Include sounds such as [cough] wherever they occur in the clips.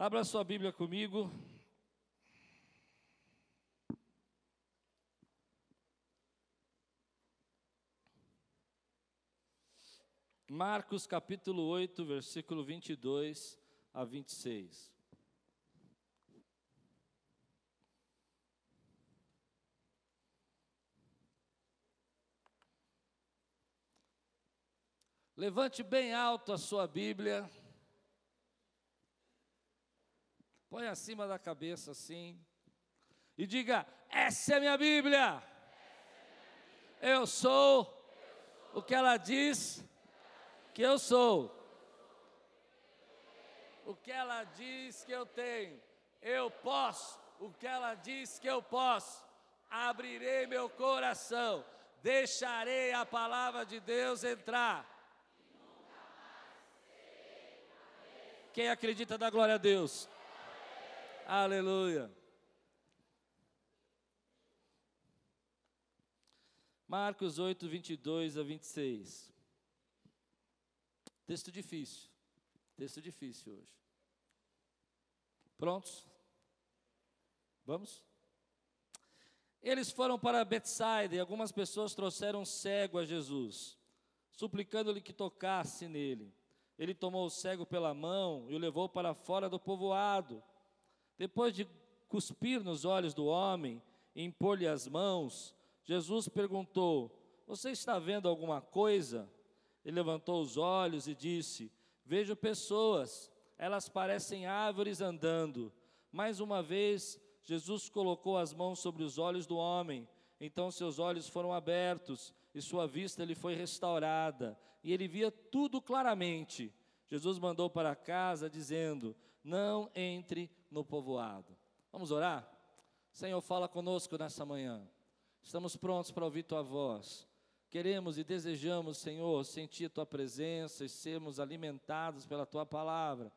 Abra sua Bíblia comigo. Marcos capítulo 8, versículo 22 a 26. Levante bem alto a sua Bíblia. Põe acima da cabeça assim. E diga: Essa é minha Bíblia. Eu sou o que ela diz que eu sou. O que ela diz que eu tenho. Eu posso o que ela diz que eu posso. Abrirei meu coração. Deixarei a palavra de Deus entrar. Quem acredita da glória a Deus? Aleluia. Marcos 8, 22 a 26. Texto difícil. Texto difícil hoje. Prontos? Vamos? Eles foram para Betsaida e algumas pessoas trouxeram um cego a Jesus, suplicando-lhe que tocasse nele. Ele tomou o cego pela mão e o levou para fora do povoado. Depois de cuspir nos olhos do homem e impor-lhe as mãos, Jesus perguntou: Você está vendo alguma coisa? Ele levantou os olhos e disse: Vejo pessoas, elas parecem árvores andando. Mais uma vez, Jesus colocou as mãos sobre os olhos do homem. Então seus olhos foram abertos e sua vista lhe foi restaurada, e ele via tudo claramente. Jesus mandou para casa dizendo: Não entre no povoado. Vamos orar? Senhor, fala conosco nessa manhã. Estamos prontos para ouvir tua voz. Queremos e desejamos, Senhor, sentir tua presença e sermos alimentados pela tua palavra.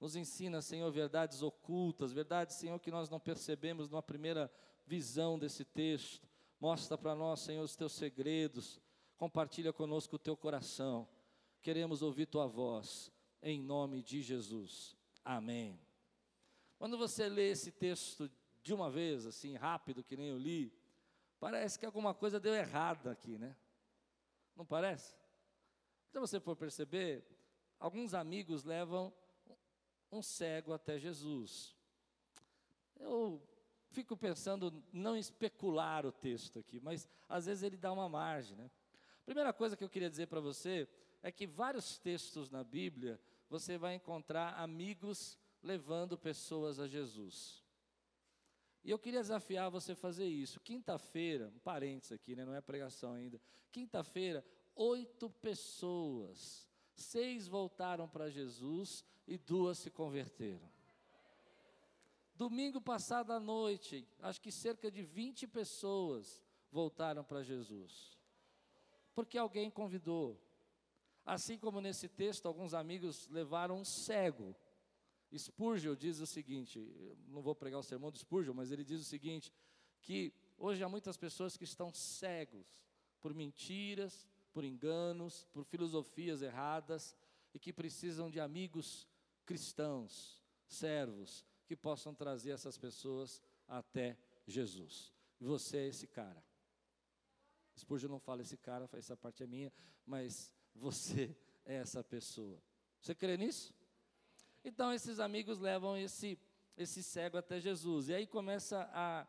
Nos ensina, Senhor, verdades ocultas, verdades, Senhor, que nós não percebemos numa primeira visão desse texto. Mostra para nós, Senhor, os teus segredos. Compartilha conosco o teu coração. Queremos ouvir tua voz, em nome de Jesus. Amém. Quando você lê esse texto de uma vez, assim, rápido, que nem eu li, parece que alguma coisa deu errada aqui, né? Não parece? Se você for perceber, alguns amigos levam um cego até Jesus. Eu fico pensando, não especular o texto aqui, mas às vezes ele dá uma margem, né? Primeira coisa que eu queria dizer para você é que vários textos na Bíblia você vai encontrar amigos levando pessoas a Jesus. E eu queria desafiar você a fazer isso. Quinta-feira, um parênteses aqui, né, não é pregação ainda. Quinta-feira, oito pessoas, seis voltaram para Jesus e duas se converteram. Domingo passado à noite, acho que cerca de 20 pessoas voltaram para Jesus. Porque alguém convidou. Assim como nesse texto, alguns amigos levaram um cego Spurgeon diz o seguinte, não vou pregar o sermão de Spurgeon, mas ele diz o seguinte, que hoje há muitas pessoas que estão cegos por mentiras, por enganos, por filosofias erradas e que precisam de amigos cristãos, servos, que possam trazer essas pessoas até Jesus. E você é esse cara. Spurgeon não fala esse cara, essa parte é minha, mas você é essa pessoa. Você crê nisso? Então esses amigos levam esse, esse cego até Jesus. E aí começa a,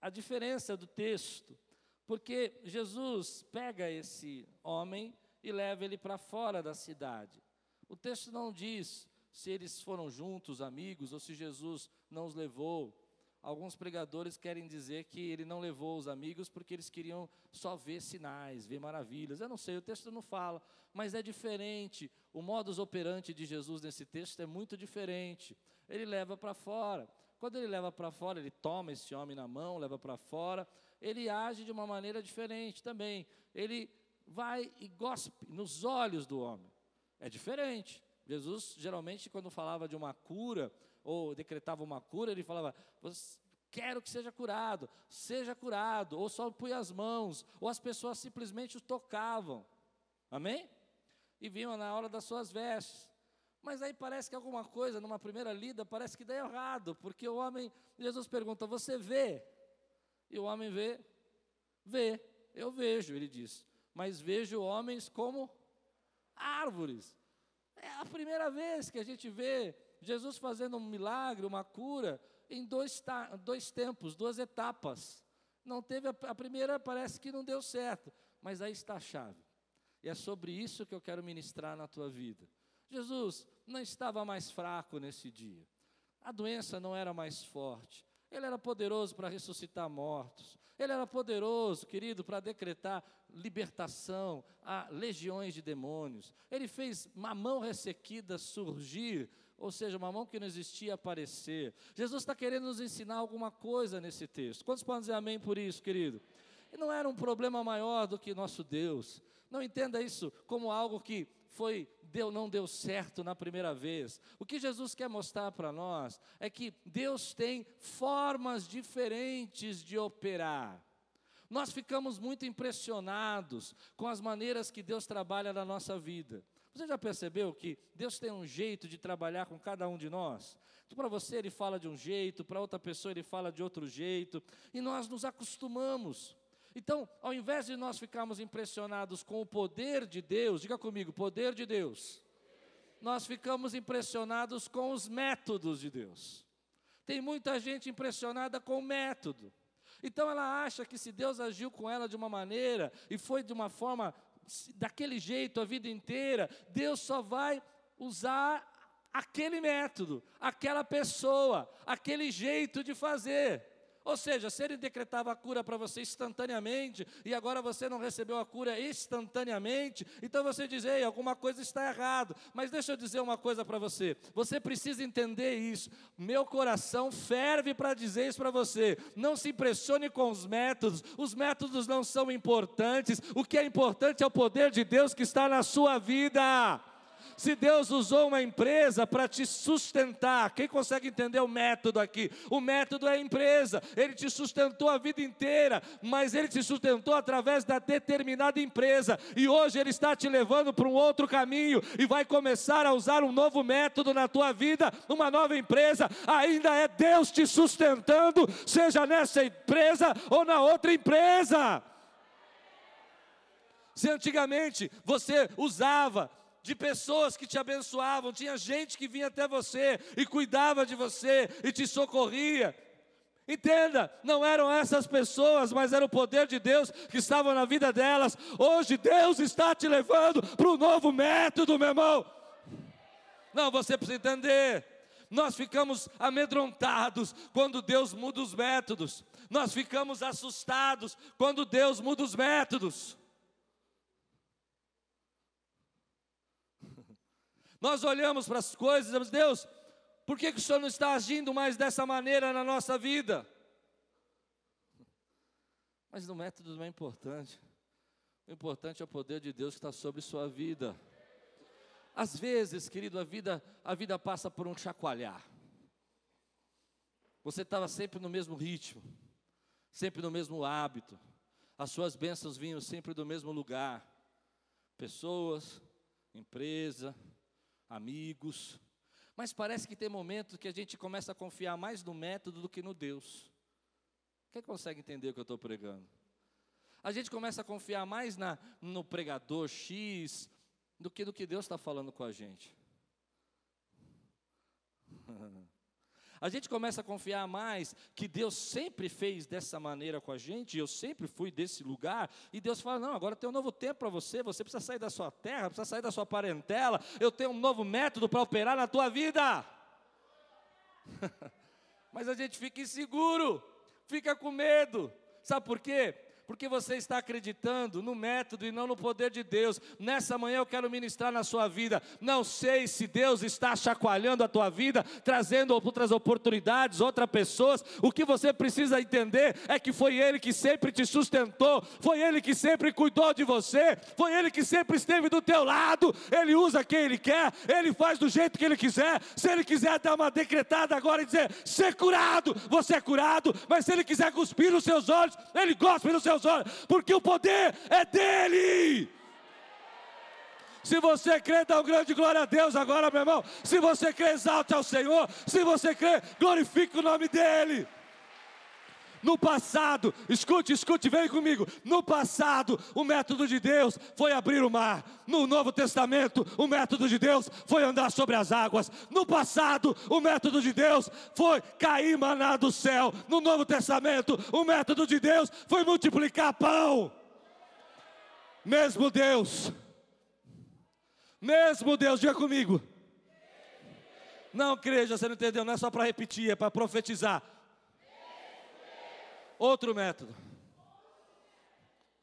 a diferença do texto, porque Jesus pega esse homem e leva ele para fora da cidade. O texto não diz se eles foram juntos, amigos, ou se Jesus não os levou. Alguns pregadores querem dizer que ele não levou os amigos porque eles queriam só ver sinais, ver maravilhas. Eu não sei, o texto não fala, mas é diferente. O modus operandi de Jesus nesse texto é muito diferente. Ele leva para fora. Quando ele leva para fora, ele toma esse homem na mão, leva para fora, ele age de uma maneira diferente também. Ele vai e gospe nos olhos do homem. É diferente. Jesus, geralmente, quando falava de uma cura, ou decretava uma cura, ele falava: Quero que seja curado, seja curado, ou só punha as mãos, ou as pessoas simplesmente o tocavam. Amém? E vinham na hora das suas vestes. Mas aí parece que alguma coisa, numa primeira lida, parece que dá errado, porque o homem, Jesus pergunta: Você vê? E o homem vê, vê, eu vejo, ele diz, mas vejo homens como árvores. É a primeira vez que a gente vê Jesus fazendo um milagre, uma cura, em dois, dois tempos, duas etapas. Não teve a, a primeira, parece que não deu certo, mas aí está a chave. E é sobre isso que eu quero ministrar na tua vida. Jesus não estava mais fraco nesse dia. A doença não era mais forte. Ele era poderoso para ressuscitar mortos. Ele era poderoso, querido, para decretar libertação a legiões de demônios. Ele fez uma mão ressequida surgir, ou seja, uma mão que não existia aparecer. Jesus está querendo nos ensinar alguma coisa nesse texto. Quantos podem dizer amém por isso, querido? Não era um problema maior do que nosso Deus. Não entenda isso como algo que foi deu não deu certo na primeira vez. O que Jesus quer mostrar para nós é que Deus tem formas diferentes de operar. Nós ficamos muito impressionados com as maneiras que Deus trabalha na nossa vida. Você já percebeu que Deus tem um jeito de trabalhar com cada um de nós? Então, para você ele fala de um jeito, para outra pessoa ele fala de outro jeito, e nós nos acostumamos. Então, ao invés de nós ficarmos impressionados com o poder de Deus, diga comigo, poder de Deus, nós ficamos impressionados com os métodos de Deus. Tem muita gente impressionada com o método. Então ela acha que se Deus agiu com ela de uma maneira e foi de uma forma daquele jeito a vida inteira, Deus só vai usar aquele método, aquela pessoa, aquele jeito de fazer. Ou seja, se ele decretava a cura para você instantaneamente e agora você não recebeu a cura instantaneamente, então você diz: ei, alguma coisa está errado. Mas deixa eu dizer uma coisa para você: você precisa entender isso. Meu coração ferve para dizer isso para você. Não se impressione com os métodos, os métodos não são importantes. O que é importante é o poder de Deus que está na sua vida. Se Deus usou uma empresa para te sustentar, quem consegue entender o método aqui? O método é a empresa, ele te sustentou a vida inteira, mas ele te sustentou através da determinada empresa, e hoje ele está te levando para um outro caminho e vai começar a usar um novo método na tua vida, uma nova empresa. Ainda é Deus te sustentando, seja nessa empresa ou na outra empresa. Se antigamente você usava de pessoas que te abençoavam, tinha gente que vinha até você e cuidava de você e te socorria. Entenda, não eram essas pessoas, mas era o poder de Deus que estava na vida delas. Hoje Deus está te levando para um novo método, meu irmão. Não, você precisa entender. Nós ficamos amedrontados quando Deus muda os métodos. Nós ficamos assustados quando Deus muda os métodos. Nós olhamos para as coisas e dizemos, Deus, por que, que o Senhor não está agindo mais dessa maneira na nossa vida? Mas o método não é importante. O importante é o poder de Deus que está sobre sua vida. Às vezes, querido, a vida, a vida passa por um chacoalhar. Você estava sempre no mesmo ritmo, sempre no mesmo hábito. As suas bênçãos vinham sempre do mesmo lugar. Pessoas, empresa, amigos. Mas parece que tem momentos que a gente começa a confiar mais no método do que no Deus. Quem consegue entender o que eu estou pregando? A gente começa a confiar mais na, no pregador X do que no que Deus está falando com a gente. [laughs] A gente começa a confiar mais que Deus sempre fez dessa maneira com a gente, eu sempre fui desse lugar, e Deus fala: não, agora tem um novo tempo para você, você precisa sair da sua terra, precisa sair da sua parentela, eu tenho um novo método para operar na tua vida. [laughs] Mas a gente fica inseguro, fica com medo, sabe por quê? Porque você está acreditando no método e não no poder de Deus. Nessa manhã eu quero ministrar na sua vida. Não sei se Deus está chacoalhando a tua vida, trazendo outras oportunidades, outras pessoas. O que você precisa entender é que foi Ele que sempre te sustentou, foi Ele que sempre cuidou de você, foi Ele que sempre esteve do teu lado. Ele usa quem Ele quer, Ele faz do jeito que Ele quiser. Se Ele quiser dar uma decretada agora e dizer, ser curado, você é curado. Mas se Ele quiser cuspir nos seus olhos, Ele gosta nos seus olhos, porque o poder é dele. Se você crê, dá um grande glória a Deus agora, meu irmão. Se você crê, exalte ao Senhor. Se você crê, glorifique o nome dEle. No passado, escute, escute, vem comigo. No passado, o método de Deus foi abrir o mar. No Novo Testamento, o método de Deus foi andar sobre as águas. No passado, o método de Deus foi cair maná do céu. No Novo Testamento, o método de Deus foi multiplicar pão. Mesmo Deus, mesmo Deus, diga comigo. Não, igreja, você não entendeu, não é só para repetir, é para profetizar. Outro método.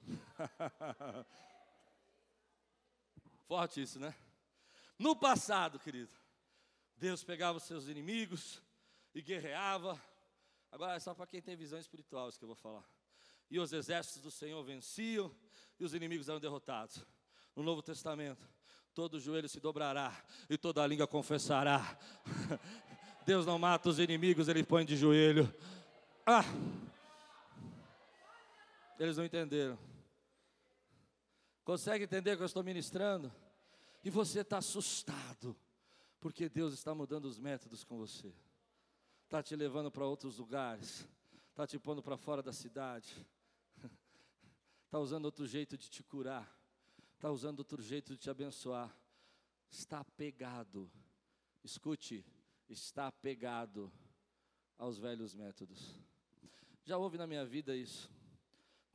[laughs] Forte isso, né? No passado, querido, Deus pegava os seus inimigos e guerreava. Agora é só para quem tem visão espiritual isso que eu vou falar. E os exércitos do Senhor venciam e os inimigos eram derrotados. No Novo Testamento, todo joelho se dobrará e toda língua confessará. [laughs] Deus não mata os inimigos, ele põe de joelho. Ah! Eles não entenderam. Consegue entender o que eu estou ministrando? E você está assustado, porque Deus está mudando os métodos com você, está te levando para outros lugares, está te pondo para fora da cidade, está [laughs] usando outro jeito de te curar, está usando outro jeito de te abençoar. Está pegado, escute, está pegado aos velhos métodos. Já houve na minha vida isso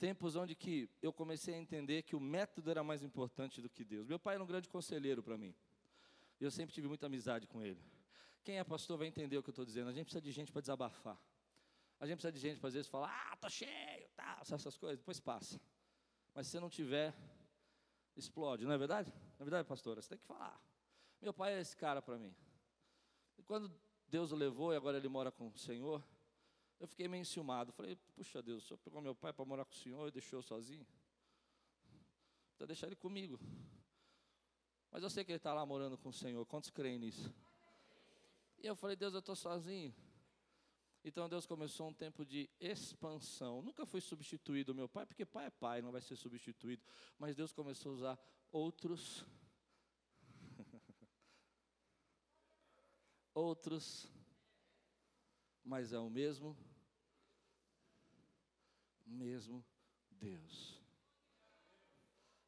tempos onde que eu comecei a entender que o método era mais importante do que Deus. Meu pai era um grande conselheiro para mim. Eu sempre tive muita amizade com ele. Quem é pastor vai entender o que eu estou dizendo. A gente precisa de gente para desabafar. A gente precisa de gente para às vezes falar, ah, tô cheio, tal, essas coisas, depois passa. Mas se você não tiver, explode, não é verdade? Não é verdade, pastora? Você tem que falar. Meu pai é esse cara para mim. E quando Deus o levou e agora ele mora com o Senhor, eu fiquei meio enciumado. Falei, puxa Deus, o senhor pegou meu pai para morar com o senhor e deixou sozinho? Precisa deixar ele comigo. Mas eu sei que ele está lá morando com o Senhor. Quantos creem nisso? E eu falei, Deus, eu estou sozinho. Então Deus começou um tempo de expansão. Nunca foi substituído meu pai, porque pai é pai, não vai ser substituído. Mas Deus começou a usar outros. [laughs] outros. Mas é o mesmo mesmo Deus.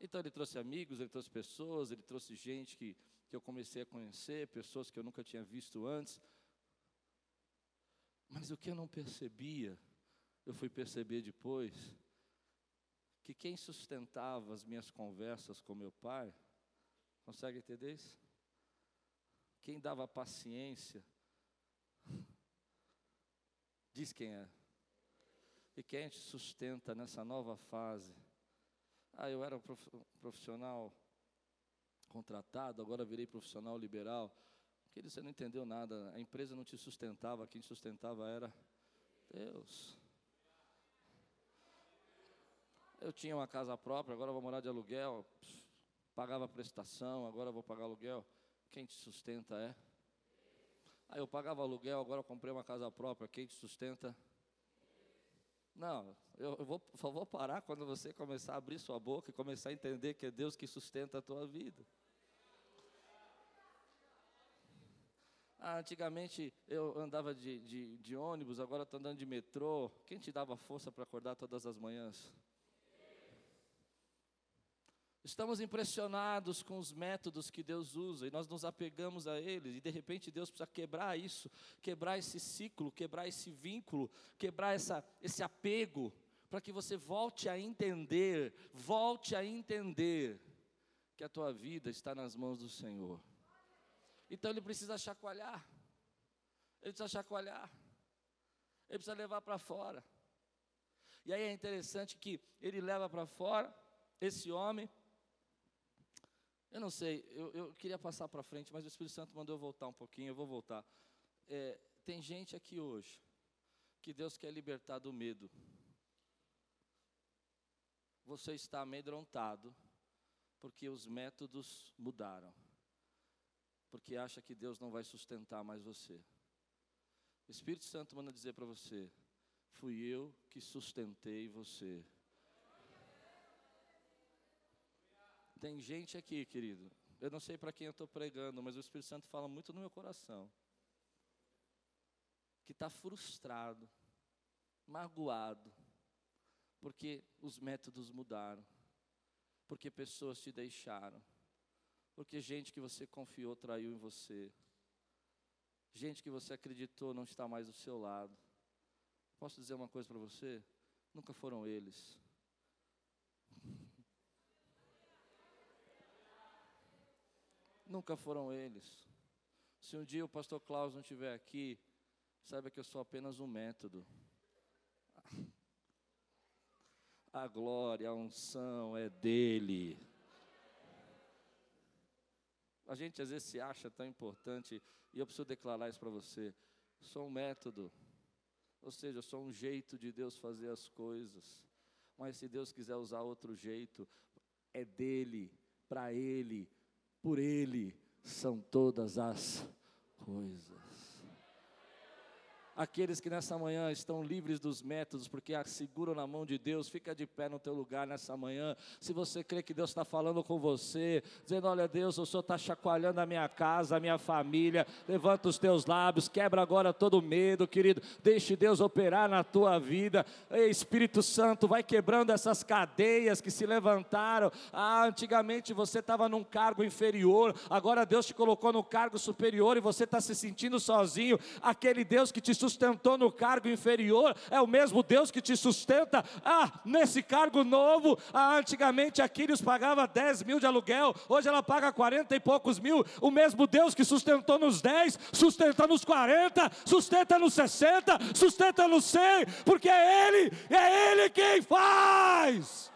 Então ele trouxe amigos, ele trouxe pessoas, ele trouxe gente que, que eu comecei a conhecer, pessoas que eu nunca tinha visto antes. Mas o que eu não percebia, eu fui perceber depois, que quem sustentava as minhas conversas com meu pai, consegue entender isso? Quem dava paciência, diz quem é e quem te sustenta nessa nova fase. Ah, eu era profissional contratado, agora virei profissional liberal. Querido, você não entendeu nada. A empresa não te sustentava, quem te sustentava era Deus. Eu tinha uma casa própria, agora vou morar de aluguel. Pagava prestação, agora vou pagar aluguel. Quem te sustenta é? Ah, eu pagava aluguel, agora comprei uma casa própria. Quem te sustenta? Não, eu, vou, só vou parar quando você começar a abrir sua boca e começar a entender que é Deus que sustenta a tua vida. Ah, antigamente eu andava de, de, de ônibus, agora estou andando de metrô. Quem te dava força para acordar todas as manhãs? Estamos impressionados com os métodos que Deus usa e nós nos apegamos a eles, e de repente Deus precisa quebrar isso, quebrar esse ciclo, quebrar esse vínculo, quebrar essa, esse apego, para que você volte a entender, volte a entender que a tua vida está nas mãos do Senhor. Então ele precisa chacoalhar, ele precisa chacoalhar, ele precisa levar para fora. E aí é interessante que ele leva para fora esse homem eu não sei, eu, eu queria passar para frente, mas o Espírito Santo mandou eu voltar um pouquinho, eu vou voltar. É, tem gente aqui hoje que Deus quer libertar do medo. Você está amedrontado porque os métodos mudaram. Porque acha que Deus não vai sustentar mais você. O Espírito Santo manda dizer para você: fui eu que sustentei você. Tem gente aqui, querido, Eu não sei para quem eu estou pregando, mas o Espírito Santo fala muito no meu coração. Que está frustrado, magoado, porque os métodos mudaram, porque pessoas te deixaram, porque gente que você confiou traiu em você, gente que você acreditou não está mais do seu lado. Posso dizer uma coisa para você? Nunca foram eles. Nunca foram eles. Se um dia o pastor Klaus não estiver aqui, saiba que eu sou apenas um método. [laughs] A glória, a unção é dele. A gente às vezes se acha tão importante, e eu preciso declarar isso para você. Sou um método. Ou seja, só um jeito de Deus fazer as coisas. Mas se Deus quiser usar outro jeito, é dele, para ele, por ele são todas as coisas. Aqueles que nessa manhã estão livres dos métodos, porque seguram na mão de Deus, fica de pé no teu lugar nessa manhã. Se você crê que Deus está falando com você, dizendo: Olha, Deus, o Senhor está chacoalhando a minha casa, a minha família, levanta os teus lábios, quebra agora todo medo, querido. Deixe Deus operar na tua vida. Ei, Espírito Santo, vai quebrando essas cadeias que se levantaram. Ah, antigamente você estava num cargo inferior, agora Deus te colocou no cargo superior e você está se sentindo sozinho. Aquele Deus que te no cargo inferior, é o mesmo Deus que te sustenta ah, nesse cargo novo. Ah, antigamente a Quírios pagava 10 mil de aluguel, hoje ela paga 40 e poucos mil. O mesmo Deus que sustentou nos 10, sustenta nos 40, sustenta nos 60, sustenta nos 100, porque é Ele, é Ele quem faz.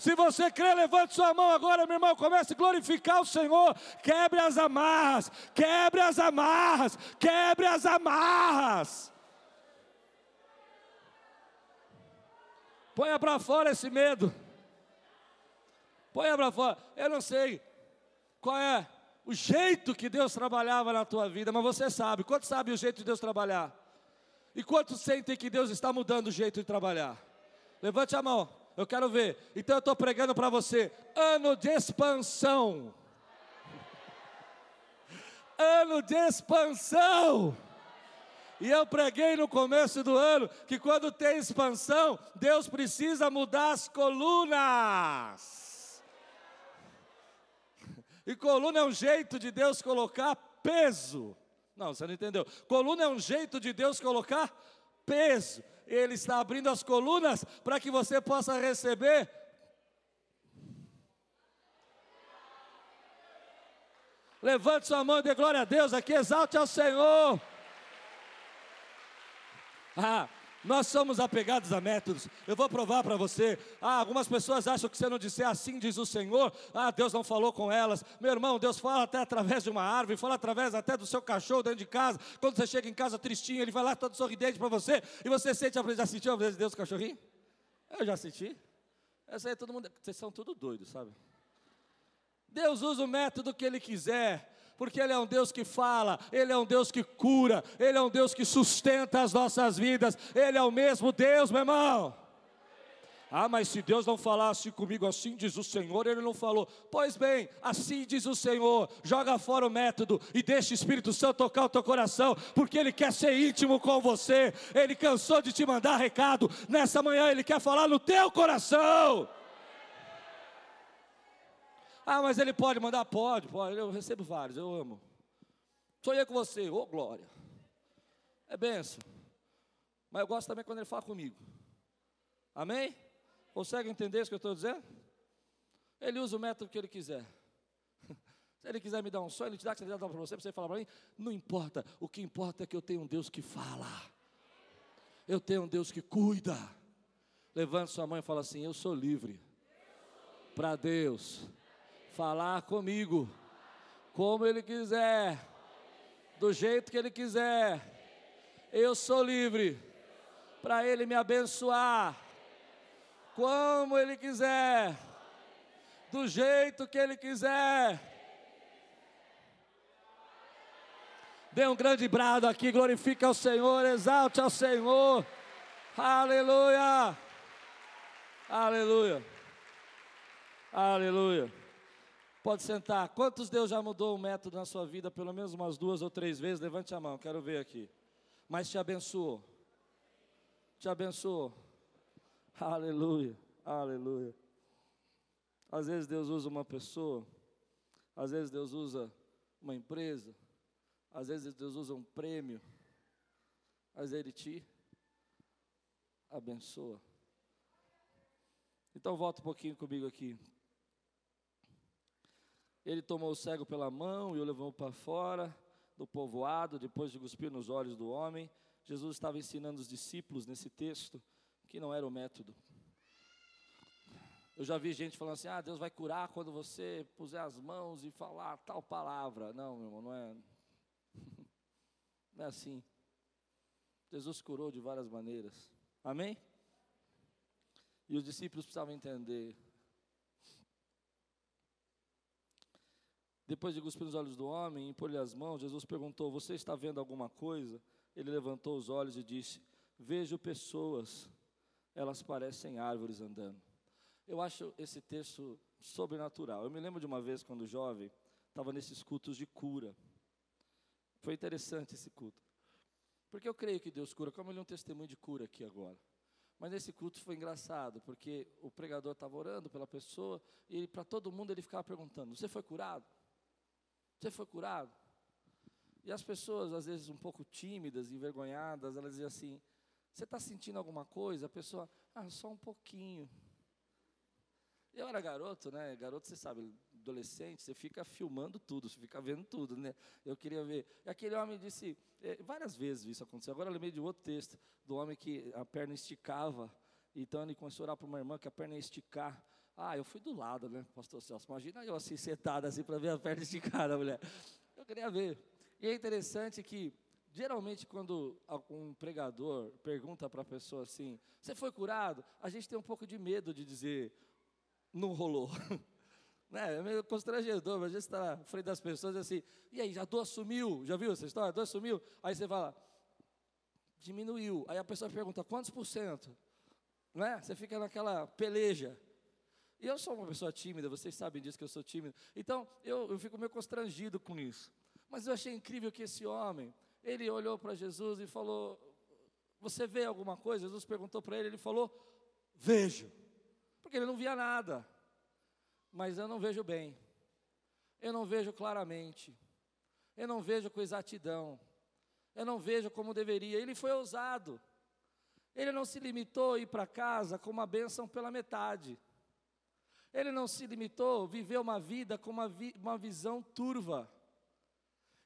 Se você crê, levante sua mão agora, meu irmão. Comece a glorificar o Senhor. Quebre as amarras, quebre as amarras, quebre as amarras. Ponha para fora esse medo. Ponha para fora. Eu não sei qual é o jeito que Deus trabalhava na tua vida, mas você sabe. Quantos sabe o jeito de Deus trabalhar? E quantos sentem que Deus está mudando o jeito de trabalhar? Levante a mão. Eu quero ver. Então eu estou pregando para você. Ano de expansão. ano de expansão. E eu preguei no começo do ano que quando tem expansão, Deus precisa mudar as colunas. E coluna é um jeito de Deus colocar peso. Não, você não entendeu. Coluna é um jeito de Deus colocar peso. Ele está abrindo as colunas para que você possa receber. Levante sua mão e dê glória a Deus aqui, exalte ao Senhor. Ah, nós somos apegados a métodos. Eu vou provar para você. Ah, algumas pessoas acham que se eu não disser assim diz o Senhor, ah, Deus não falou com elas. Meu irmão, Deus fala até através de uma árvore, fala através até do seu cachorro dentro de casa. Quando você chega em casa tristinho, ele vai lá todo sorridente para você e você sente a presença. Já sentiu a presença de Deus, cachorrinho? Eu já senti. Essa aí todo mundo, vocês são tudo doidos, sabe? Deus usa o método que Ele quiser porque Ele é um Deus que fala, Ele é um Deus que cura, Ele é um Deus que sustenta as nossas vidas, Ele é o mesmo Deus, meu irmão. Ah, mas se Deus não falasse comigo assim, diz o Senhor, Ele não falou. Pois bem, assim diz o Senhor: joga fora o método e deixa o Espírito Santo tocar o teu coração, porque Ele quer ser íntimo com você. Ele cansou de te mandar recado, nessa manhã Ele quer falar no teu coração. Ah, mas ele pode mandar? Pode, pode. Eu recebo vários, eu amo. Sonhei com você, ô oh, glória. É benção. Mas eu gosto também quando ele fala comigo. Amém? Consegue entender isso que eu estou dizendo? Ele usa o método que ele quiser. [laughs] Se ele quiser me dar um sonho, ele te dá, que ele dá para você, para você falar para mim, não importa. O que importa é que eu tenho um Deus que fala. Eu tenho um Deus que cuida. Levante sua mão e fala assim: Eu sou livre. Para Deus falar comigo, como Ele quiser, do jeito que Ele quiser. Eu sou livre para Ele me abençoar, como Ele quiser, do jeito que Ele quiser. Dê um grande brado aqui, glorifica ao Senhor, exalte ao Senhor. Aleluia. Aleluia. Aleluia. Pode sentar. Quantos Deus já mudou o método na sua vida, pelo menos umas duas ou três vezes? Levante a mão, quero ver aqui. Mas te abençoou. Te abençoou. Aleluia, aleluia. Às vezes Deus usa uma pessoa, às vezes Deus usa uma empresa, às vezes Deus usa um prêmio, vezes Ele te abençoa. Então volta um pouquinho comigo aqui. Ele tomou o cego pela mão e o levou para fora do povoado, depois de cuspir nos olhos do homem. Jesus estava ensinando os discípulos nesse texto que não era o método. Eu já vi gente falando assim: ah, Deus vai curar quando você puser as mãos e falar tal palavra. Não, meu irmão, não é. [laughs] Não é assim. Jesus curou de várias maneiras. Amém? E os discípulos precisavam entender Depois de cuspir nos olhos do homem e impor-lhe as mãos, Jesus perguntou: Você está vendo alguma coisa? Ele levantou os olhos e disse: Vejo pessoas, elas parecem árvores andando. Eu acho esse texto sobrenatural. Eu me lembro de uma vez, quando jovem, estava nesses cultos de cura. Foi interessante esse culto. Porque eu creio que Deus cura, como ele é um testemunho de cura aqui agora. Mas nesse culto foi engraçado, porque o pregador estava orando pela pessoa e para todo mundo ele ficava perguntando: Você foi curado? Você foi curado? E as pessoas, às vezes um pouco tímidas, envergonhadas, elas diziam assim: Você está sentindo alguma coisa? A pessoa, ah, só um pouquinho. Eu era garoto, né? Garoto, você sabe, adolescente, você fica filmando tudo, você fica vendo tudo, né? Eu queria ver. E aquele homem disse, é, várias vezes isso aconteceu. Agora eu lembrei de outro texto, do homem que a perna esticava. Então ele começou a orar para uma irmã que a perna ia esticar. Ah, eu fui do lado, né, pastor Celso? Imagina eu assim, sentado assim, para ver a perna esticar da mulher. Eu queria ver. E é interessante que, geralmente, quando um pregador pergunta para a pessoa assim, você foi curado? A gente tem um pouco de medo de dizer, não rolou. [laughs] né? É meio constrangedor, mas a gente está na frente das pessoas assim, e aí, já dor sumiu? Já viu essa história? A dor sumiu? Aí você fala, diminuiu. Aí a pessoa pergunta, quantos por cento? Né? Você fica naquela peleja. E eu sou uma pessoa tímida, vocês sabem disso que eu sou tímido. Então, eu, eu fico meio constrangido com isso. Mas eu achei incrível que esse homem, ele olhou para Jesus e falou: Você vê alguma coisa? Jesus perguntou para ele, ele falou: Vejo. Porque ele não via nada. Mas eu não vejo bem. Eu não vejo claramente. Eu não vejo com exatidão. Eu não vejo como deveria. Ele foi ousado. Ele não se limitou a ir para casa com uma bênção pela metade. Ele não se limitou a viver uma vida com uma, vi, uma visão turva.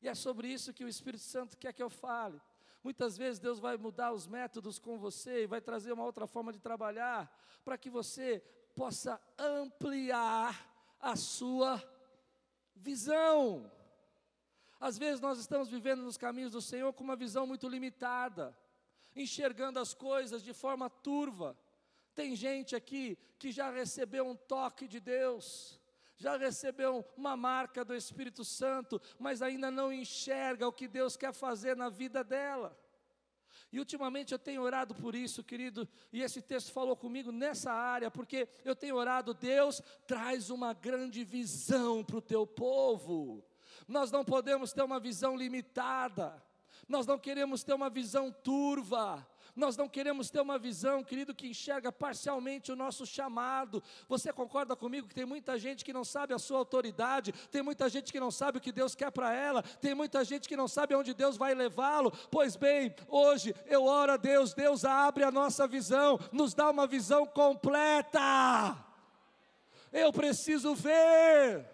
E é sobre isso que o Espírito Santo quer que eu fale. Muitas vezes Deus vai mudar os métodos com você e vai trazer uma outra forma de trabalhar, para que você possa ampliar a sua visão. Às vezes nós estamos vivendo nos caminhos do Senhor com uma visão muito limitada, enxergando as coisas de forma turva. Tem gente aqui que já recebeu um toque de Deus, já recebeu uma marca do Espírito Santo, mas ainda não enxerga o que Deus quer fazer na vida dela. E ultimamente eu tenho orado por isso, querido, e esse texto falou comigo nessa área, porque eu tenho orado, Deus traz uma grande visão para o teu povo. Nós não podemos ter uma visão limitada, nós não queremos ter uma visão turva, nós não queremos ter uma visão, querido, que enxerga parcialmente o nosso chamado. Você concorda comigo que tem muita gente que não sabe a sua autoridade, tem muita gente que não sabe o que Deus quer para ela, tem muita gente que não sabe aonde Deus vai levá-lo. Pois bem, hoje eu oro a Deus, Deus abre a nossa visão, nos dá uma visão completa. Eu preciso ver.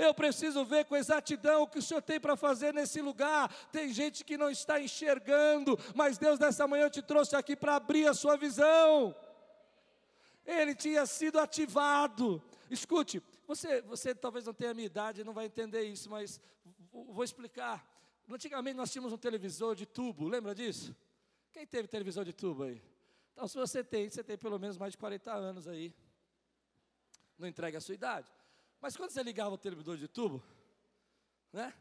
Eu preciso ver com exatidão o que o Senhor tem para fazer nesse lugar. Tem gente que não está enxergando, mas Deus nessa manhã te trouxe aqui para abrir a sua visão. Ele tinha sido ativado. Escute, você, você talvez não tenha a minha idade, não vai entender isso, mas vou explicar. Antigamente nós tínhamos um televisor de tubo, lembra disso? Quem teve televisor de tubo aí? Então, se você tem, você tem pelo menos mais de 40 anos aí. Não entregue a sua idade. Mas quando você ligava o televisor de tubo, né?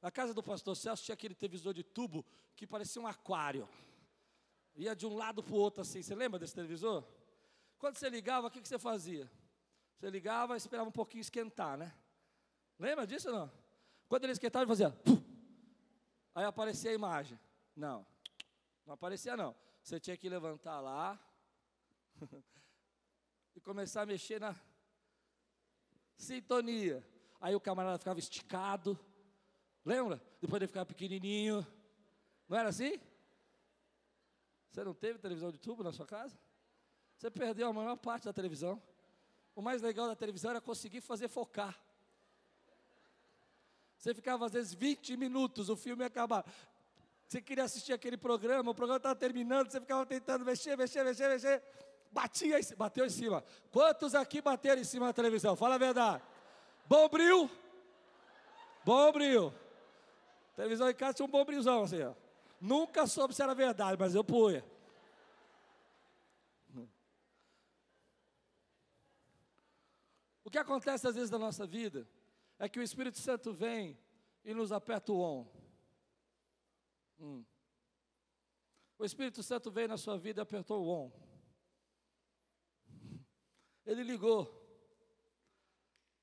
Na casa do pastor Celso tinha aquele televisor de tubo que parecia um aquário. Ia de um lado para o outro assim. Você lembra desse televisor? Quando você ligava, o que, que você fazia? Você ligava, esperava um pouquinho esquentar, né? Lembra disso ou não? Quando ele esquentava, ele fazia. Pum! Aí aparecia a imagem. Não, não aparecia não. Você tinha que levantar lá [laughs] e começar a mexer na sintonia. Aí o camarada ficava esticado. Lembra? Depois ele ficava pequenininho. Não era assim? Você não teve televisão de tubo na sua casa? Você perdeu a maior parte da televisão. O mais legal da televisão era conseguir fazer focar. Você ficava às vezes 20 minutos, o filme ia acabar. Você queria assistir aquele programa, o programa estava terminando, você ficava tentando mexer, mexer, mexer, mexer. Batia, bateu em cima. Quantos aqui bateram em cima da televisão? Fala a verdade. Bom bril. Bom bril. televisão em casa tinha um bom brilzão assim, ó. Nunca soube se era verdade, mas eu punha. O que acontece às vezes na nossa vida é que o Espírito Santo vem e nos aperta o on. Hum. O Espírito Santo veio na sua vida e apertou o on. Ele ligou.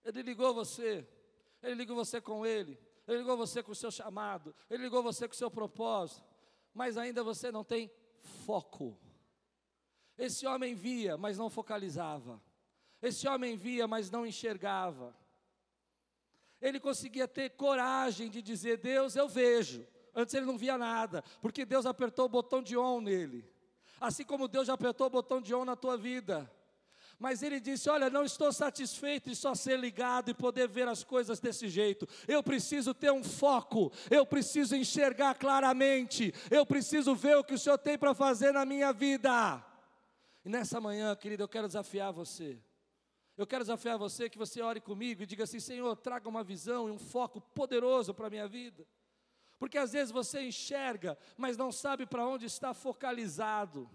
Ele ligou você. Ele ligou você com ele. Ele ligou você com o seu chamado. Ele ligou você com o seu propósito. Mas ainda você não tem foco. Esse homem via, mas não focalizava. Esse homem via, mas não enxergava. Ele conseguia ter coragem de dizer: Deus, eu vejo. Antes ele não via nada, porque Deus apertou o botão de on nele. Assim como Deus já apertou o botão de on na tua vida. Mas ele disse: Olha, não estou satisfeito em só ser ligado e poder ver as coisas desse jeito. Eu preciso ter um foco, eu preciso enxergar claramente, eu preciso ver o que o Senhor tem para fazer na minha vida. E nessa manhã, querido, eu quero desafiar você. Eu quero desafiar você que você ore comigo e diga assim: Senhor, traga uma visão e um foco poderoso para a minha vida. Porque às vezes você enxerga, mas não sabe para onde está focalizado.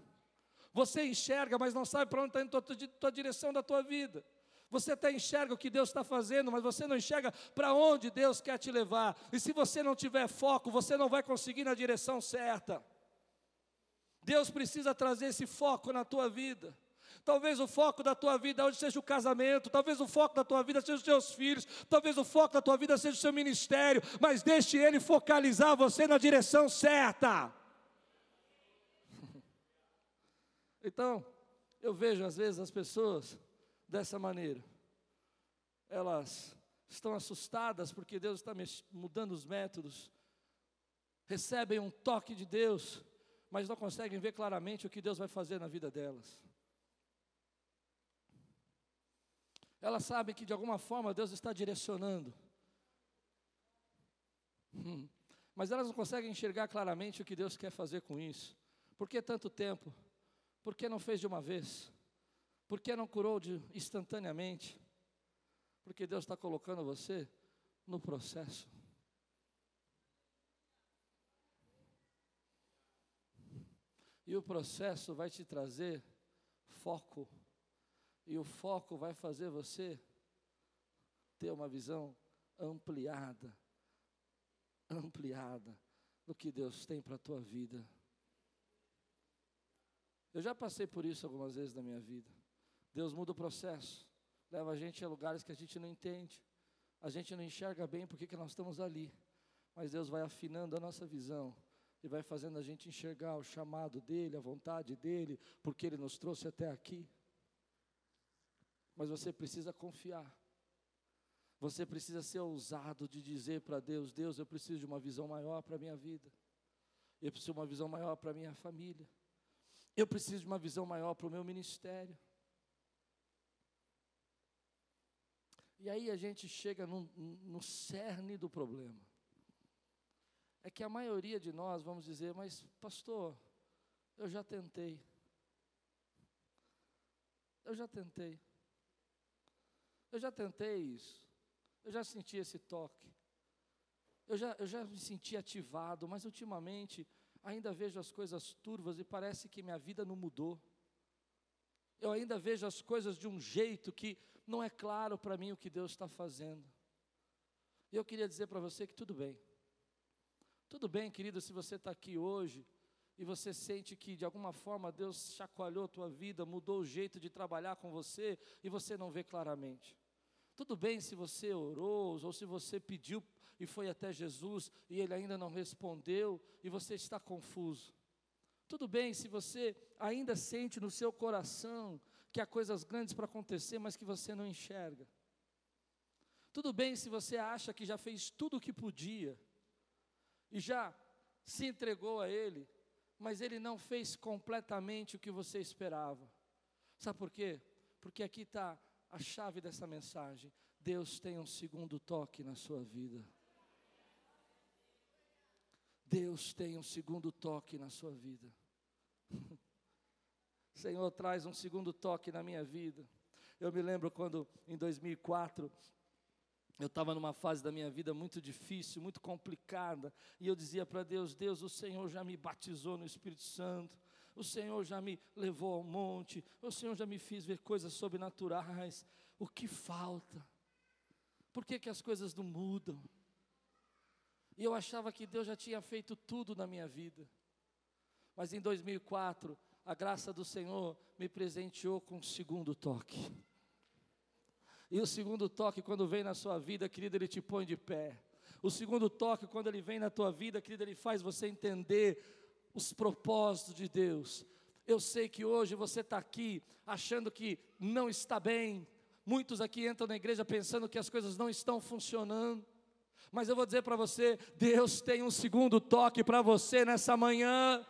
Você enxerga, mas não sabe para onde está indo a tua, tua direção da tua vida. Você até enxerga o que Deus está fazendo, mas você não enxerga para onde Deus quer te levar. E se você não tiver foco, você não vai conseguir na direção certa. Deus precisa trazer esse foco na tua vida. Talvez o foco da tua vida hoje seja o casamento, talvez o foco da tua vida seja os teus filhos, talvez o foco da tua vida seja o seu ministério, mas deixe ele focalizar você na direção certa. Então, eu vejo às vezes as pessoas dessa maneira. Elas estão assustadas porque Deus está mudando os métodos, recebem um toque de Deus, mas não conseguem ver claramente o que Deus vai fazer na vida delas. Elas sabem que de alguma forma Deus está direcionando. Hum. Mas elas não conseguem enxergar claramente o que Deus quer fazer com isso. Por que tanto tempo? Por que não fez de uma vez? Por que não curou de, instantaneamente? Porque Deus está colocando você no processo. E o processo vai te trazer foco e o foco vai fazer você ter uma visão ampliada, ampliada do que Deus tem para a tua vida. Eu já passei por isso algumas vezes na minha vida. Deus muda o processo, leva a gente a lugares que a gente não entende, a gente não enxerga bem porque que nós estamos ali, mas Deus vai afinando a nossa visão e vai fazendo a gente enxergar o chamado dEle, a vontade dEle, porque Ele nos trouxe até aqui mas você precisa confiar. Você precisa ser ousado de dizer para Deus: Deus, eu preciso de uma visão maior para a minha vida. Eu preciso de uma visão maior para a minha família. Eu preciso de uma visão maior para o meu ministério. E aí a gente chega no, no cerne do problema. É que a maioria de nós vamos dizer, mas pastor, eu já tentei. Eu já tentei. Eu já tentei isso. Eu já senti esse toque. Eu já, eu já me senti ativado, mas ultimamente ainda vejo as coisas turvas e parece que minha vida não mudou. Eu ainda vejo as coisas de um jeito que não é claro para mim o que Deus está fazendo. E eu queria dizer para você que tudo bem. Tudo bem, querido, se você está aqui hoje e você sente que de alguma forma Deus chacoalhou a tua vida, mudou o jeito de trabalhar com você e você não vê claramente. Tudo bem se você orou ou se você pediu e foi até Jesus e ele ainda não respondeu e você está confuso. Tudo bem se você ainda sente no seu coração que há coisas grandes para acontecer, mas que você não enxerga. Tudo bem se você acha que já fez tudo o que podia e já se entregou a Ele, mas Ele não fez completamente o que você esperava. Sabe por quê? Porque aqui está a chave dessa mensagem. Deus tem um segundo toque na sua vida. Deus tem um segundo toque na sua vida. [laughs] Senhor, traz um segundo toque na minha vida. Eu me lembro quando, em 2004, eu estava numa fase da minha vida muito difícil, muito complicada, e eu dizia para Deus: Deus, o Senhor já me batizou no Espírito Santo, o Senhor já me levou ao monte, o Senhor já me fez ver coisas sobrenaturais, o que falta? Por que, que as coisas não mudam? E eu achava que Deus já tinha feito tudo na minha vida, mas em 2004, a graça do Senhor me presenteou com um segundo toque. E o segundo toque, quando vem na sua vida, querido, ele te põe de pé. O segundo toque, quando ele vem na tua vida, querido, ele faz você entender os propósitos de Deus. Eu sei que hoje você está aqui achando que não está bem. Muitos aqui entram na igreja pensando que as coisas não estão funcionando. Mas eu vou dizer para você: Deus tem um segundo toque para você nessa manhã.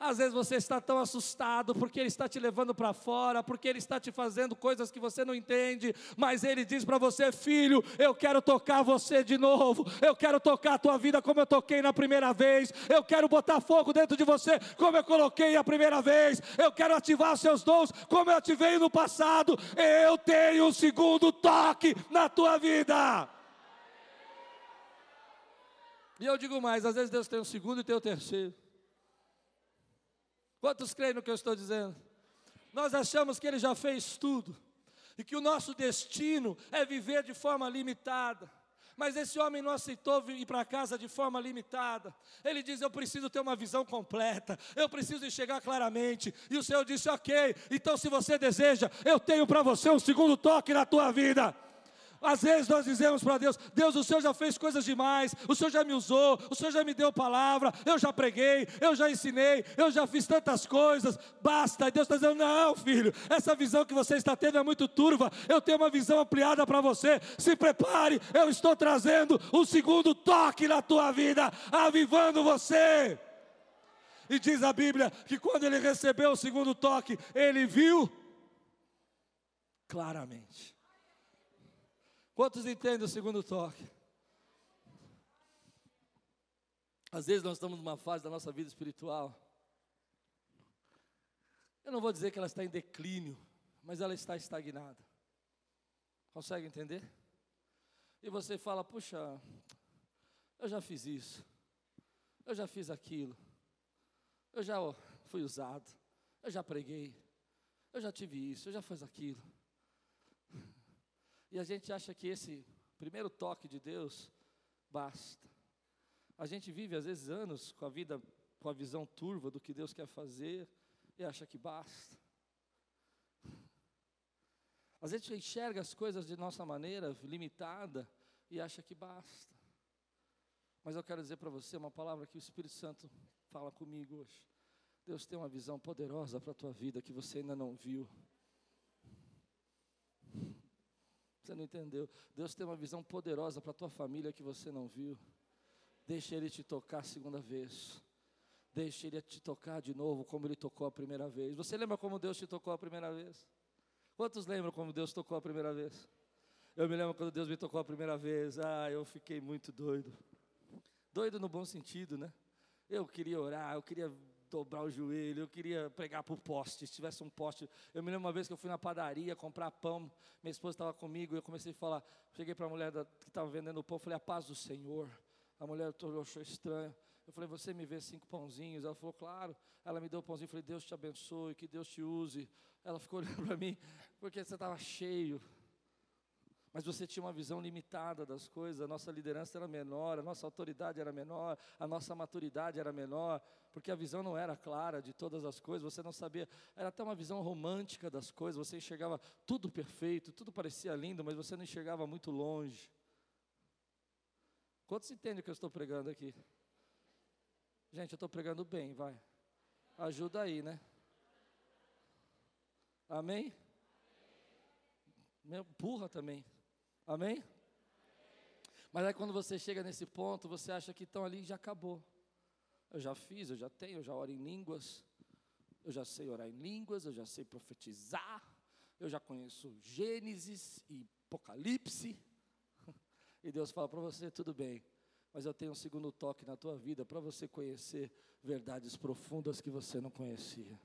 Às vezes você está tão assustado porque Ele está te levando para fora, porque Ele está te fazendo coisas que você não entende, mas Ele diz para você, filho, eu quero tocar você de novo, eu quero tocar a tua vida como eu toquei na primeira vez, eu quero botar fogo dentro de você como eu coloquei a primeira vez, eu quero ativar seus dons como eu ativei no passado, eu tenho um segundo toque na tua vida. E eu digo mais, às vezes Deus tem um segundo e tem o um terceiro. Quantos creem no que eu estou dizendo? Nós achamos que Ele já fez tudo e que o nosso destino é viver de forma limitada. Mas esse homem não aceitou ir para casa de forma limitada. Ele diz: Eu preciso ter uma visão completa, eu preciso enxergar claramente. E o Senhor disse: Ok, então se você deseja, eu tenho para você um segundo toque na tua vida. Às vezes nós dizemos para Deus: Deus, o Senhor já fez coisas demais, o Senhor já me usou, o Senhor já me deu palavra, eu já preguei, eu já ensinei, eu já fiz tantas coisas, basta. E Deus está dizendo: Não, filho, essa visão que você está tendo é muito turva, eu tenho uma visão ampliada para você. Se prepare, eu estou trazendo um segundo toque na tua vida, avivando você. E diz a Bíblia que quando ele recebeu o segundo toque, ele viu claramente. Quantos entendem o segundo toque? Às vezes nós estamos numa fase da nossa vida espiritual. Eu não vou dizer que ela está em declínio, mas ela está estagnada. Consegue entender? E você fala: puxa, eu já fiz isso, eu já fiz aquilo, eu já fui usado, eu já preguei, eu já tive isso, eu já fiz aquilo. E a gente acha que esse primeiro toque de Deus basta. A gente vive às vezes anos com a vida, com a visão turva do que Deus quer fazer e acha que basta. A gente enxerga as coisas de nossa maneira limitada e acha que basta. Mas eu quero dizer para você uma palavra que o Espírito Santo fala comigo hoje. Deus tem uma visão poderosa para a tua vida que você ainda não viu. Você não entendeu? Deus tem uma visão poderosa para a tua família que você não viu. Deixe Ele te tocar a segunda vez. Deixe Ele te tocar de novo, como Ele tocou a primeira vez. Você lembra como Deus te tocou a primeira vez? Quantos lembram como Deus tocou a primeira vez? Eu me lembro quando Deus me tocou a primeira vez. Ah, eu fiquei muito doido. Doido no bom sentido, né? Eu queria orar, eu queria dobrar o joelho, eu queria pregar o poste, se tivesse um poste. Eu me lembro uma vez que eu fui na padaria comprar pão, minha esposa estava comigo, e eu comecei a falar, cheguei para a mulher da, que estava vendendo pão, falei, a paz do Senhor. A mulher achou estranho. Eu falei, você me vê cinco pãozinhos? Ela falou, claro. Ela me deu o pãozinho, eu falei, Deus te abençoe, que Deus te use. Ela ficou [laughs] olhando para mim, porque você estava cheio. Mas você tinha uma visão limitada das coisas, a nossa liderança era menor, a nossa autoridade era menor, a nossa maturidade era menor, porque a visão não era clara de todas as coisas, você não sabia, era até uma visão romântica das coisas, você enxergava tudo perfeito, tudo parecia lindo, mas você não enxergava muito longe. Quantos entendem o que eu estou pregando aqui? Gente, eu estou pregando bem, vai. Ajuda aí, né? Amém? Meu, burra também. Amém? Mas aí quando você chega nesse ponto, você acha que estão ali já acabou. Eu já fiz, eu já tenho, eu já oro em línguas, eu já sei orar em línguas, eu já sei profetizar, eu já conheço Gênesis e Apocalipse. [laughs] E Deus fala para você, tudo bem, mas eu tenho um segundo toque na tua vida para você conhecer verdades profundas que você não conhecia.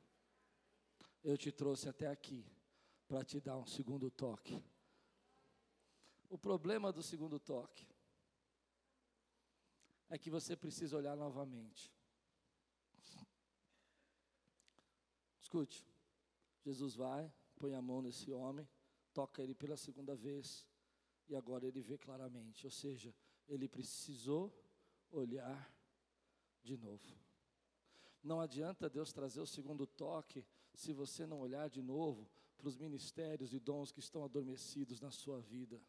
Eu te trouxe até aqui para te dar um segundo toque. O problema do segundo toque é que você precisa olhar novamente. Escute, Jesus vai, põe a mão nesse homem, toca ele pela segunda vez, e agora ele vê claramente, ou seja, ele precisou olhar de novo. Não adianta Deus trazer o segundo toque se você não olhar de novo para os ministérios e dons que estão adormecidos na sua vida.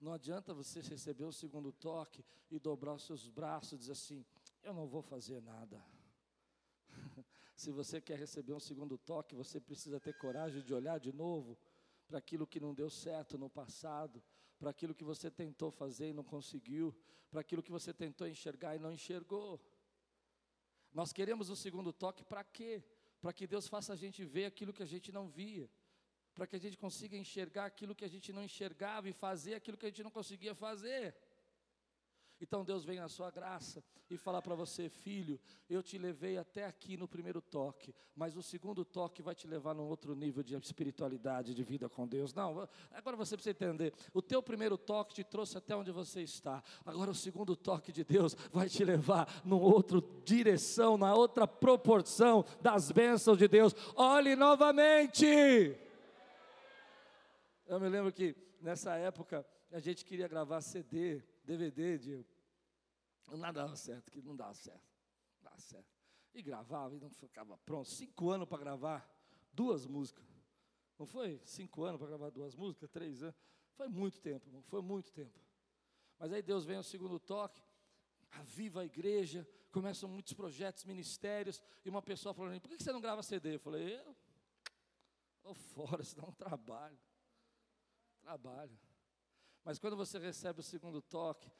Não adianta você receber o segundo toque e dobrar os seus braços e dizer assim: Eu não vou fazer nada. [laughs] Se você quer receber um segundo toque, você precisa ter coragem de olhar de novo para aquilo que não deu certo no passado, para aquilo que você tentou fazer e não conseguiu, para aquilo que você tentou enxergar e não enxergou. Nós queremos o segundo toque para quê? Para que Deus faça a gente ver aquilo que a gente não via para que a gente consiga enxergar aquilo que a gente não enxergava e fazer aquilo que a gente não conseguia fazer. Então Deus vem na sua graça e fala para você, filho, eu te levei até aqui no primeiro toque, mas o segundo toque vai te levar num outro nível de espiritualidade, de vida com Deus. Não, agora você precisa entender, o teu primeiro toque te trouxe até onde você está. Agora o segundo toque de Deus vai te levar numa outra direção, na outra proporção das bênçãos de Deus. Olhe novamente. Eu me lembro que nessa época a gente queria gravar CD, DVD de. Não dava certo, que não dava certo. Não dava certo. E gravava e não ficava pronto. Cinco anos para gravar duas músicas. Não foi cinco anos para gravar duas músicas? Três anos? Foi muito tempo, irmão. Foi muito tempo. Mas aí Deus vem ao segundo toque, aviva a igreja, começam muitos projetos, ministérios, e uma pessoa falou: por que você não grava CD? Eu falei, eu? Ou fora, isso dá um trabalho trabalho. Mas quando você recebe o segundo toque,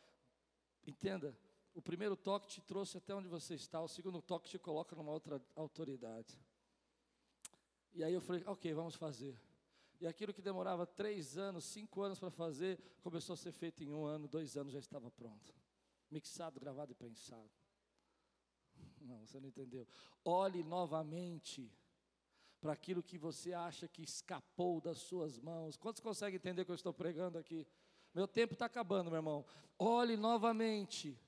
entenda, o primeiro toque te trouxe até onde você está, o segundo toque te coloca numa outra autoridade. E aí eu falei, ok, vamos fazer. E aquilo que demorava três anos, cinco anos para fazer, começou a ser feito em um ano, dois anos já estava pronto. Mixado, gravado e pensado. Não, você não entendeu. Olhe novamente para aquilo que você acha que escapou das suas mãos. Quantos conseguem entender o que eu estou pregando aqui? Meu tempo está acabando, meu irmão. Olhe novamente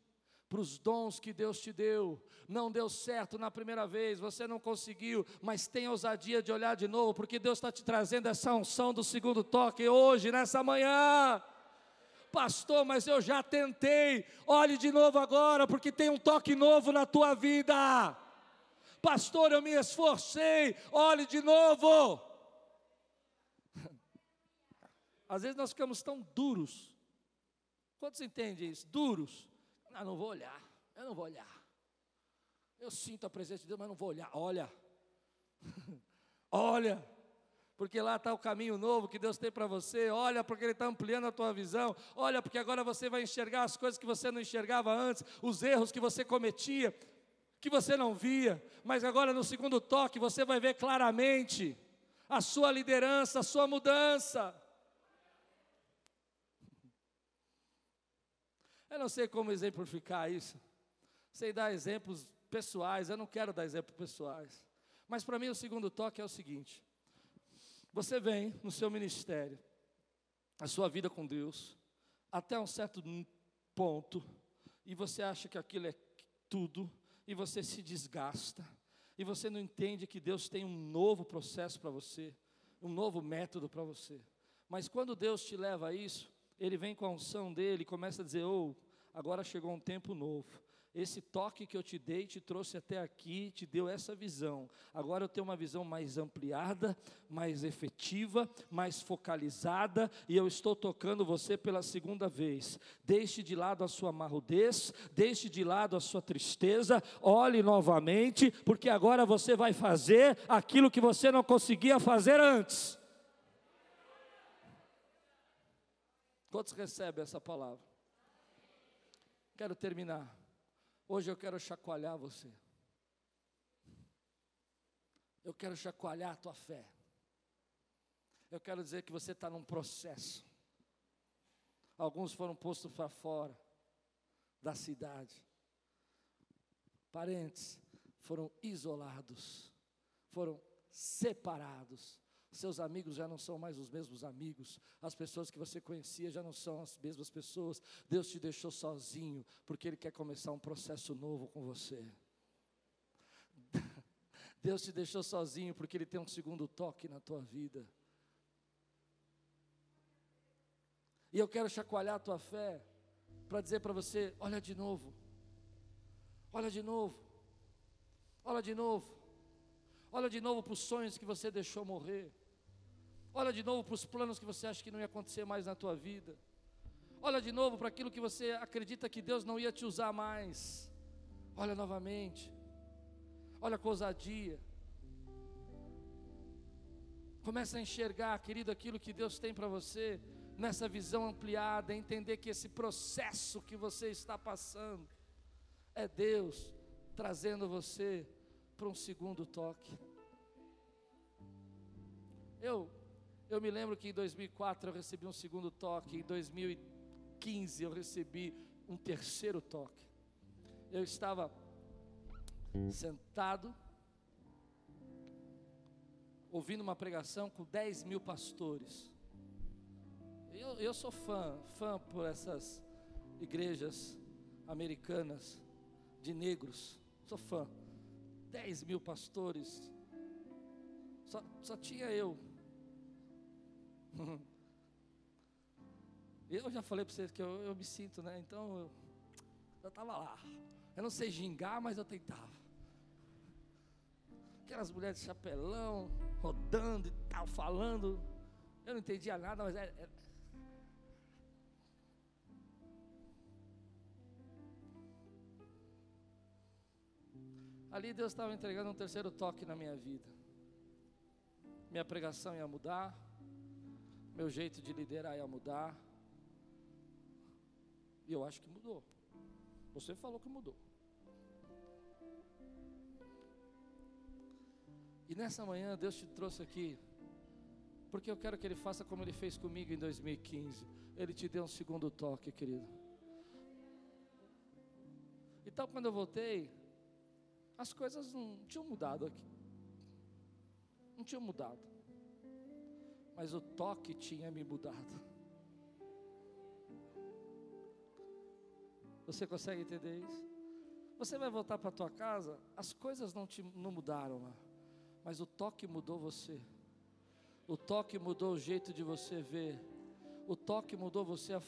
para os dons que Deus te deu. Não deu certo na primeira vez, você não conseguiu, mas tenha ousadia de olhar de novo, porque Deus está te trazendo essa unção do segundo toque hoje, nessa manhã. Pastor, mas eu já tentei. Olhe de novo agora, porque tem um toque novo na tua vida. Pastor, eu me esforcei, olhe de novo. Às vezes nós ficamos tão duros. Quantos entendem isso? Duros. Não, não vou olhar, eu não vou olhar. Eu sinto a presença de Deus, mas não vou olhar. Olha, [laughs] olha, porque lá está o caminho novo que Deus tem para você. Olha, porque Ele está ampliando a tua visão. Olha, porque agora você vai enxergar as coisas que você não enxergava antes, os erros que você cometia que você não via, mas agora no segundo toque você vai ver claramente a sua liderança, a sua mudança. Eu não sei como exemplificar isso. Sei dar exemplos pessoais, eu não quero dar exemplos pessoais. Mas para mim o segundo toque é o seguinte: você vem no seu ministério, a sua vida com Deus, até um certo ponto, e você acha que aquilo é tudo, e você se desgasta, e você não entende que Deus tem um novo processo para você, um novo método para você. Mas quando Deus te leva a isso, Ele vem com a unção dele e começa a dizer: Oh, agora chegou um tempo novo. Esse toque que eu te dei te trouxe até aqui, te deu essa visão. Agora eu tenho uma visão mais ampliada, mais efetiva, mais focalizada, e eu estou tocando você pela segunda vez. Deixe de lado a sua marrudez, deixe de lado a sua tristeza, olhe novamente, porque agora você vai fazer aquilo que você não conseguia fazer antes. Quantos recebem essa palavra? Quero terminar. Hoje eu quero chacoalhar você. Eu quero chacoalhar a tua fé. Eu quero dizer que você está num processo. Alguns foram postos para fora da cidade. Parentes foram isolados, foram separados. Seus amigos já não são mais os mesmos amigos, as pessoas que você conhecia já não são as mesmas pessoas. Deus te deixou sozinho, porque Ele quer começar um processo novo com você. [laughs] Deus te deixou sozinho, porque Ele tem um segundo toque na tua vida. E eu quero chacoalhar a tua fé, para dizer para você: olha de novo, olha de novo, olha de novo, olha de novo para os sonhos que você deixou morrer. Olha de novo para os planos que você acha que não ia acontecer mais na tua vida. Olha de novo para aquilo que você acredita que Deus não ia te usar mais. Olha novamente. Olha com ousadia. Começa a enxergar, querido, aquilo que Deus tem para você, nessa visão ampliada, entender que esse processo que você está passando é Deus trazendo você para um segundo toque. Eu eu me lembro que em 2004 eu recebi um segundo toque, em 2015 eu recebi um terceiro toque. Eu estava sentado, ouvindo uma pregação com 10 mil pastores. Eu, eu sou fã, fã por essas igrejas americanas de negros, sou fã. 10 mil pastores, só, só tinha eu Eu já falei para vocês que eu, eu, me sinto, né? Então eu, eu estava lá. Eu não sei gingar, mas eu tentava. Aquelas mulheres de chapelão, rodando e tal, falando. Eu não entendia nada, mas era, é, era... É. Ali Deus estava entregando um terceiro toque na minha vida. Minha pregação ia mudar meu jeito de liderar ia mudar. E eu acho que mudou. Você falou que mudou. E nessa manhã Deus te trouxe aqui, porque eu quero que Ele faça como Ele fez comigo em 2015. Ele te deu um segundo toque, querido. Então, quando eu voltei, as coisas não tinham mudado aqui. Não tinham mudado mas o toque tinha me mudado. Você consegue entender isso? Você vai voltar para a tua casa, as coisas não, te, não mudaram lá, mas o toque mudou você. O toque mudou o jeito de você ver. O toque mudou você, a,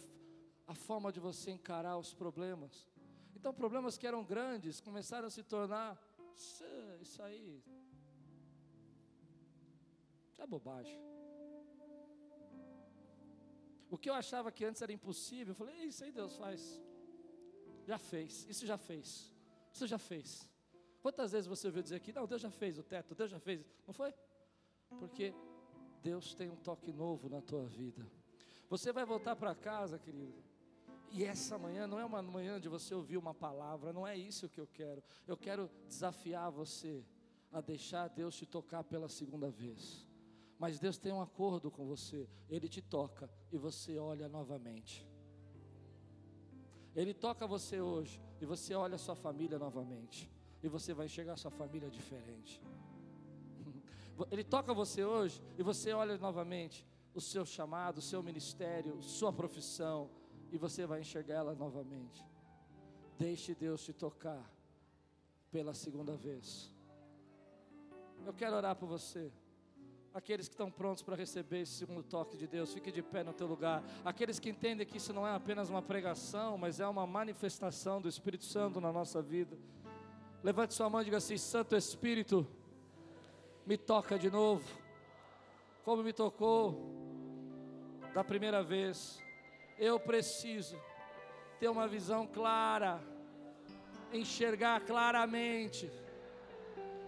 a forma de você encarar os problemas. Então, problemas que eram grandes começaram a se tornar. Isso aí. É bobagem. O que eu achava que antes era impossível, eu falei, isso aí Deus faz. Já fez, isso já fez. Isso já fez. Quantas vezes você ouviu dizer aqui, não, Deus já fez o teto, Deus já fez. Não foi? Porque Deus tem um toque novo na tua vida. Você vai voltar para casa, querido. E essa manhã não é uma manhã de você ouvir uma palavra, não é isso que eu quero. Eu quero desafiar você a deixar Deus te tocar pela segunda vez. Mas Deus tem um acordo com você. Ele te toca e você olha novamente. Ele toca você hoje e você olha sua família novamente. E você vai enxergar sua família diferente. [laughs] Ele toca você hoje e você olha novamente o seu chamado, o seu ministério, sua profissão, e você vai enxergar ela novamente. Deixe Deus te tocar pela segunda vez. Eu quero orar por você. Aqueles que estão prontos para receber esse segundo toque de Deus, fique de pé no teu lugar. Aqueles que entendem que isso não é apenas uma pregação, mas é uma manifestação do Espírito Santo na nossa vida. Levante sua mão e diga assim: Santo Espírito, me toca de novo, como me tocou da primeira vez. Eu preciso ter uma visão clara, enxergar claramente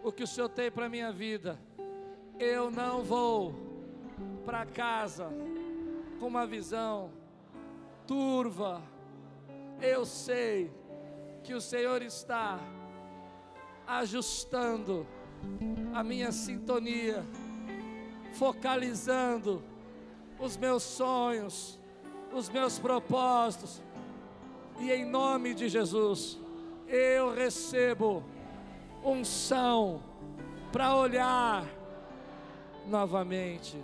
o que o Senhor tem para a minha vida eu não vou para casa com uma visão turva. Eu sei que o Senhor está ajustando a minha sintonia, focalizando os meus sonhos, os meus propósitos. E em nome de Jesus, eu recebo unção para olhar novamente